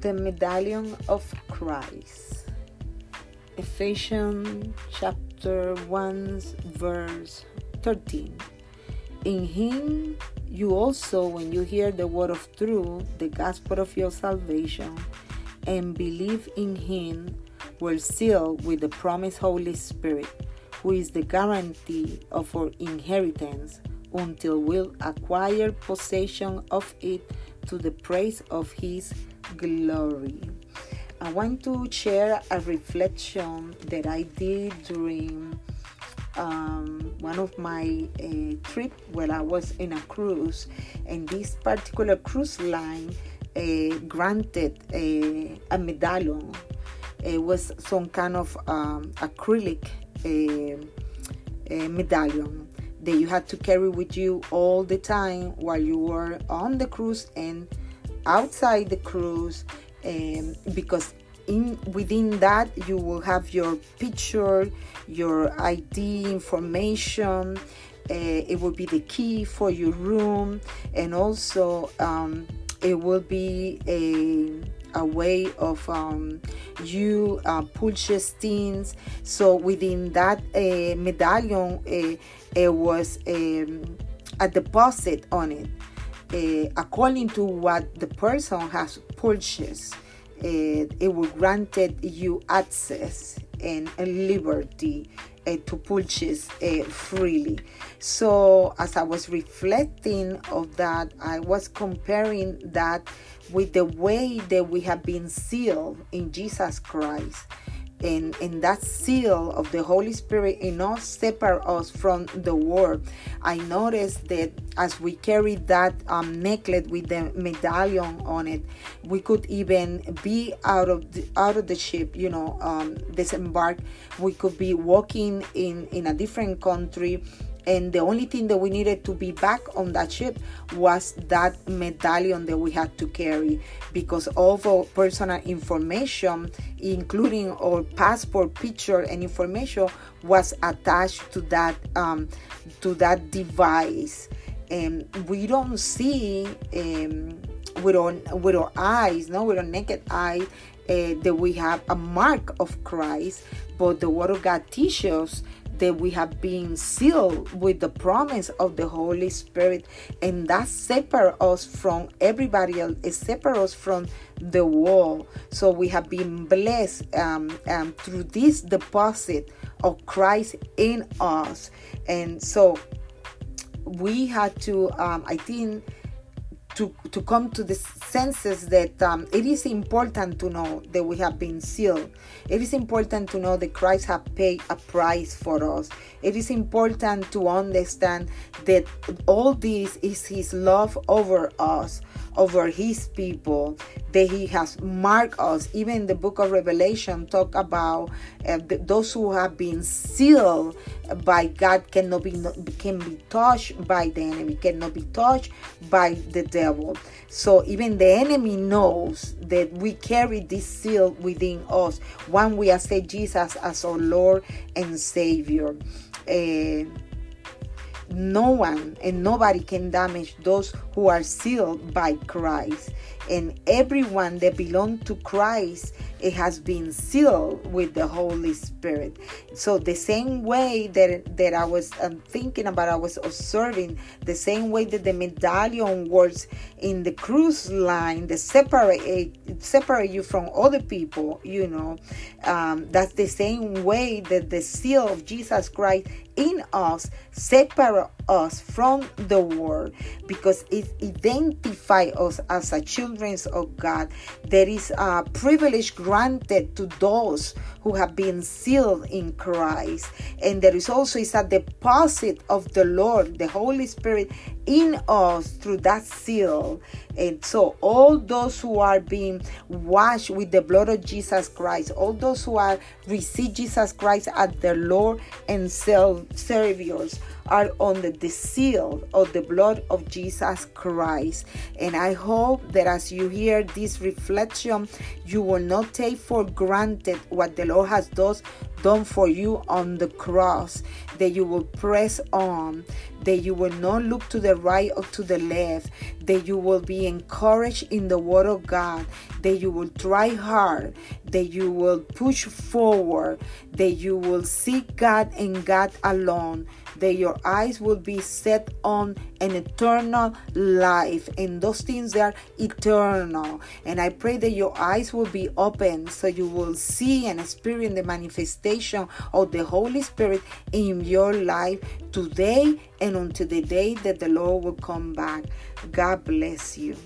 The medallion of Christ. Ephesians chapter 1, verse 13. In him you also, when you hear the word of truth, the gospel of your salvation, and believe in him, were sealed with the promised Holy Spirit, who is the guarantee of our inheritance until we'll acquire possession of it to the praise of his glory. I want to share a reflection that I did during um, one of my uh, trip where I was in a cruise, and this particular cruise line uh, granted a, a medallion. It was some kind of um, acrylic uh, medallion that you had to carry with you all the time while you were on the cruise and outside the cruise um, because in within that you will have your picture your id information uh, it will be the key for your room and also um, it will be a a way of um, you uh, purchase things. So within that uh, medallion uh, it was um, a deposit on it uh, according to what the person has purchased uh, it will granted you access and liberty uh, to purchase uh, freely. So as i was reflecting of that i was comparing that with the way that we have been sealed in jesus christ and, and that seal of the Holy Spirit us separate us from the world. I noticed that as we carried that um, necklace with the medallion on it, we could even be out of the, out of the ship, you know, um, disembark. We could be walking in in a different country and the only thing that we needed to be back on that ship was that medallion that we had to carry. Because all our personal information including our passport picture and information was attached to that um, to that device. And we don't see um, with our with our eyes no with our naked eye uh, that we have a mark of Christ, but the Word of God teaches that we have been sealed with the promise of the Holy Spirit, and that separates us from everybody else. It separates us from the world. So we have been blessed um, um, through this deposit of Christ in us, and so we had to. Um, I think to, to come to the senses that um, it is important to know that we have been sealed. It is important to know that Christ has paid a price for us. It is important to understand that all this is His love over us, over His people, that He has marked us. Even in the book of Revelation talk about uh, those who have been sealed by God cannot be can be touched by the enemy, cannot be touched by the devil. So even the enemy knows that we carry this seal within us when we accept Jesus as our Lord and Savior. Uh, no one and nobody can damage those who are sealed by Christ. And everyone that belong to Christ it has been sealed with the Holy Spirit. So the same way that that I was um, thinking about, I was observing the same way that the medallion works in the cruise line, that separate separate you from other people. You know, um, that's the same way that the seal of Jesus Christ in us separate us from the world because it identifies us as a children of oh God. There is a privilege granted to those who have been sealed in Christ. And there is also is a deposit of the Lord, the Holy Spirit in us through that seal. And so all those who are being washed with the blood of Jesus Christ, all those who are receive Jesus Christ as their Lord and Saviors are under the seal of the blood of Jesus Christ. And I hope that as you hear this reflection, you will not take for granted what the Lord has done done for you on the cross, that you will press on, that you will not look to the right or to the left, that you will be encouraged in the Word of God, that you will try hard, that you will push forward, that you will seek God and God alone, that your eyes will be set on an eternal life and those things are eternal. And I pray that your eyes will be open so you will see and experience the manifestation of the Holy Spirit in your life today and until the day that the Lord will come back. God bless you.